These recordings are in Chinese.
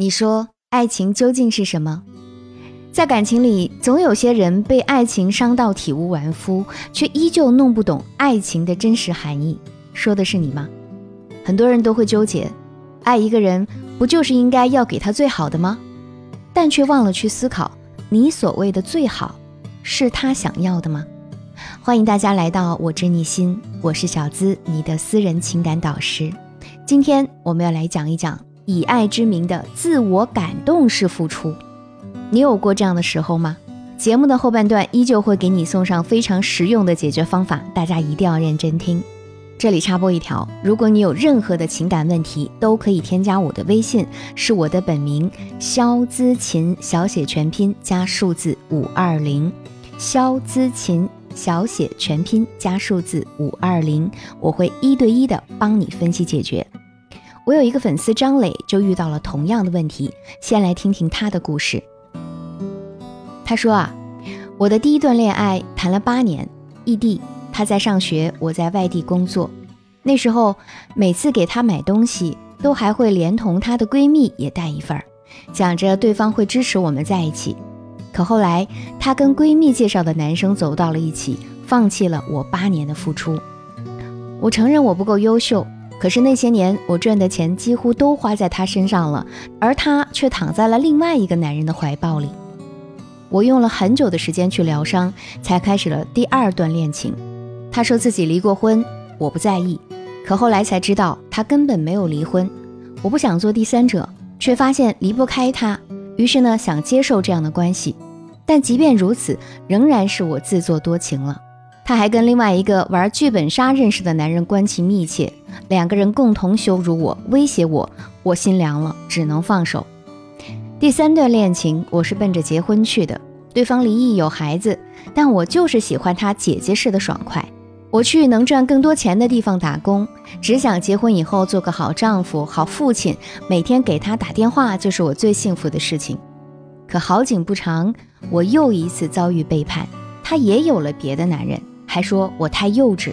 你说爱情究竟是什么？在感情里，总有些人被爱情伤到体无完肤，却依旧弄不懂爱情的真实含义。说的是你吗？很多人都会纠结，爱一个人不就是应该要给他最好的吗？但却忘了去思考，你所谓的最好，是他想要的吗？欢迎大家来到我知你心，我是小资，你的私人情感导师。今天我们要来讲一讲。以爱之名的自我感动式付出，你有过这样的时候吗？节目的后半段依旧会给你送上非常实用的解决方法，大家一定要认真听。这里插播一条，如果你有任何的情感问题，都可以添加我的微信，是我的本名肖姿琴，小写全拼加数字五二零，肖姿琴小写全拼加数字五二零，我会一对一的帮你分析解决。我有一个粉丝张磊，就遇到了同样的问题。先来听听他的故事。他说啊，我的第一段恋爱谈了八年，异地，他在上学，我在外地工作。那时候每次给他买东西，都还会连同她的闺蜜也带一份儿，想着对方会支持我们在一起。可后来她跟闺蜜介绍的男生走到了一起，放弃了我八年的付出。我承认我不够优秀。可是那些年，我赚的钱几乎都花在他身上了，而他却躺在了另外一个男人的怀抱里。我用了很久的时间去疗伤，才开始了第二段恋情。他说自己离过婚，我不在意。可后来才知道，他根本没有离婚。我不想做第三者，却发现离不开他，于是呢，想接受这样的关系。但即便如此，仍然是我自作多情了。他还跟另外一个玩剧本杀认识的男人关系密切。两个人共同羞辱我、威胁我，我心凉了，只能放手。第三段恋情，我是奔着结婚去的。对方离异有孩子，但我就是喜欢他姐姐式的爽快。我去能赚更多钱的地方打工，只想结婚以后做个好丈夫、好父亲，每天给他打电话就是我最幸福的事情。可好景不长，我又一次遭遇背叛，他也有了别的男人，还说我太幼稚。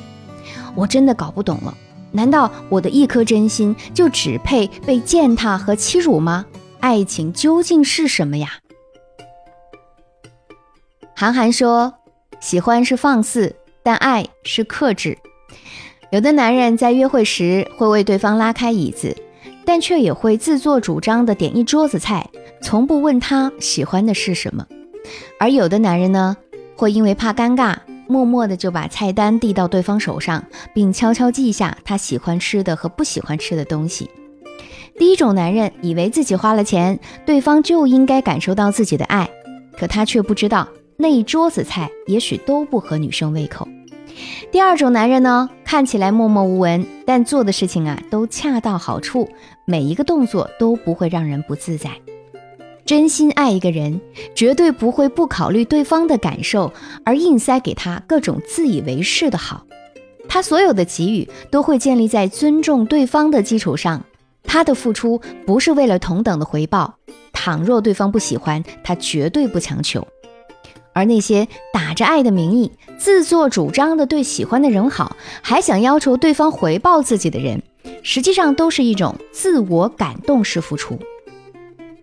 我真的搞不懂了。难道我的一颗真心就只配被践踏和欺辱吗？爱情究竟是什么呀？韩寒说：“喜欢是放肆，但爱是克制。有的男人在约会时会为对方拉开椅子，但却也会自作主张的点一桌子菜，从不问他喜欢的是什么。而有的男人呢，会因为怕尴尬。”默默的就把菜单递到对方手上，并悄悄记下他喜欢吃的和不喜欢吃的东西。第一种男人以为自己花了钱，对方就应该感受到自己的爱，可他却不知道那一桌子菜也许都不合女生胃口。第二种男人呢，看起来默默无闻，但做的事情啊都恰到好处，每一个动作都不会让人不自在。真心爱一个人，绝对不会不考虑对方的感受而硬塞给他各种自以为是的好。他所有的给予都会建立在尊重对方的基础上。他的付出不是为了同等的回报。倘若对方不喜欢，他绝对不强求。而那些打着爱的名义，自作主张的对喜欢的人好，还想要求对方回报自己的人，实际上都是一种自我感动式付出。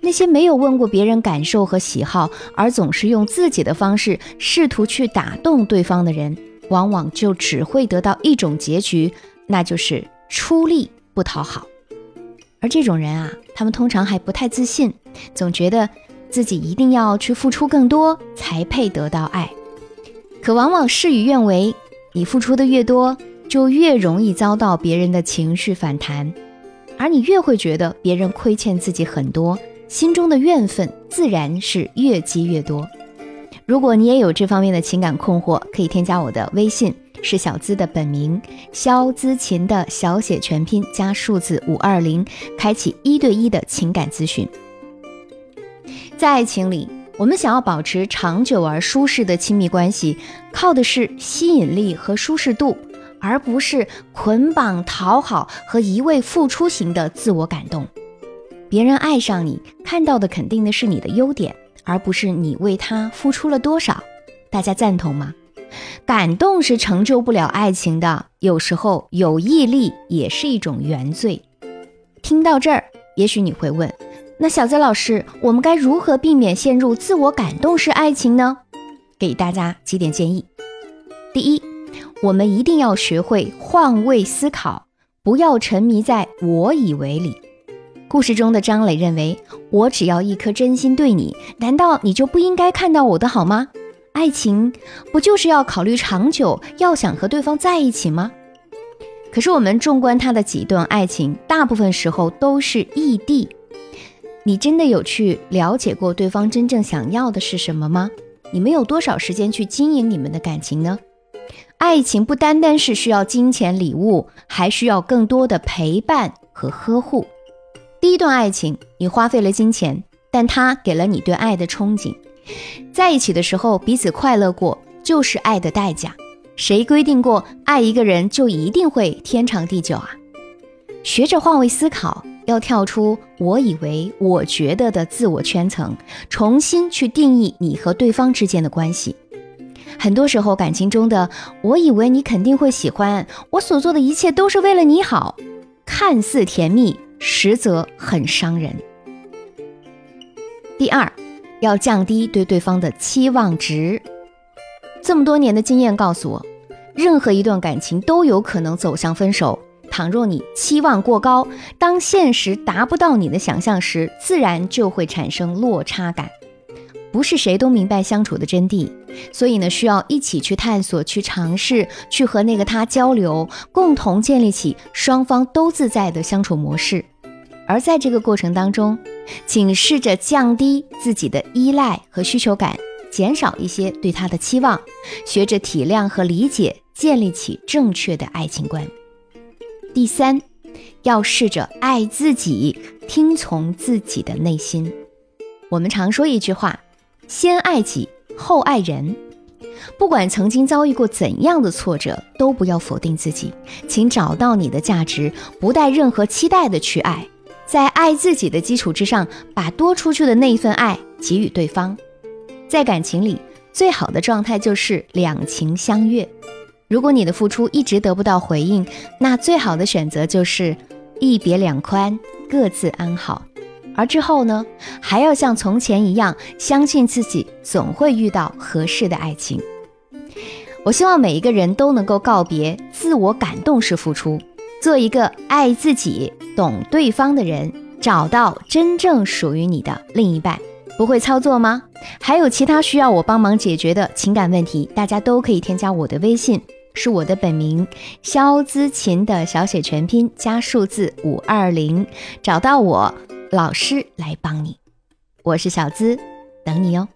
那些没有问过别人感受和喜好，而总是用自己的方式试图去打动对方的人，往往就只会得到一种结局，那就是出力不讨好。而这种人啊，他们通常还不太自信，总觉得自己一定要去付出更多才配得到爱。可往往事与愿违，你付出的越多，就越容易遭到别人的情绪反弹，而你越会觉得别人亏欠自己很多。心中的怨愤自然是越积越多。如果你也有这方面的情感困惑，可以添加我的微信，是小资的本名肖姿琴的小写全拼加数字五二零，开启一对一的情感咨询。在爱情里，我们想要保持长久而舒适的亲密关系，靠的是吸引力和舒适度，而不是捆绑、讨好和一味付出型的自我感动。别人爱上你，看到的肯定的是你的优点，而不是你为他付出了多少。大家赞同吗？感动是成就不了爱情的，有时候有毅力也是一种原罪。听到这儿，也许你会问：那小泽老师，我们该如何避免陷入自我感动式爱情呢？给大家几点建议。第一，我们一定要学会换位思考，不要沉迷在我以为里。故事中的张磊认为，我只要一颗真心对你，难道你就不应该看到我的好吗？爱情不就是要考虑长久，要想和对方在一起吗？可是我们纵观他的几段爱情，大部分时候都是异地。你真的有去了解过对方真正想要的是什么吗？你们有多少时间去经营你们的感情呢？爱情不单单是需要金钱礼物，还需要更多的陪伴和呵护。第一段爱情，你花费了金钱，但他给了你对爱的憧憬。在一起的时候，彼此快乐过，就是爱的代价。谁规定过爱一个人就一定会天长地久啊？学着换位思考，要跳出我以为、我觉得的自我圈层，重新去定义你和对方之间的关系。很多时候，感情中的“我以为你肯定会喜欢我所做的一切都是为了你好”，看似甜蜜，实则很伤人。第二。要降低对对方的期望值。这么多年的经验告诉我，任何一段感情都有可能走向分手。倘若你期望过高，当现实达不到你的想象时，自然就会产生落差感。不是谁都明白相处的真谛，所以呢，需要一起去探索、去尝试、去和那个他交流，共同建立起双方都自在的相处模式。而在这个过程当中，请试着降低自己的依赖和需求感，减少一些对他的期望，学着体谅和理解，建立起正确的爱情观。第三，要试着爱自己，听从自己的内心。我们常说一句话：先爱己，后爱人。不管曾经遭遇过怎样的挫折，都不要否定自己，请找到你的价值，不带任何期待的去爱。在爱自己的基础之上，把多出去的那一份爱给予对方。在感情里，最好的状态就是两情相悦。如果你的付出一直得不到回应，那最好的选择就是一别两宽，各自安好。而之后呢，还要像从前一样，相信自己总会遇到合适的爱情。我希望每一个人都能够告别自我感动式付出。做一个爱自己、懂对方的人，找到真正属于你的另一半。不会操作吗？还有其他需要我帮忙解决的情感问题，大家都可以添加我的微信，是我的本名肖姿琴的小写全拼加数字五二零，找到我，老师来帮你。我是小资，等你哦。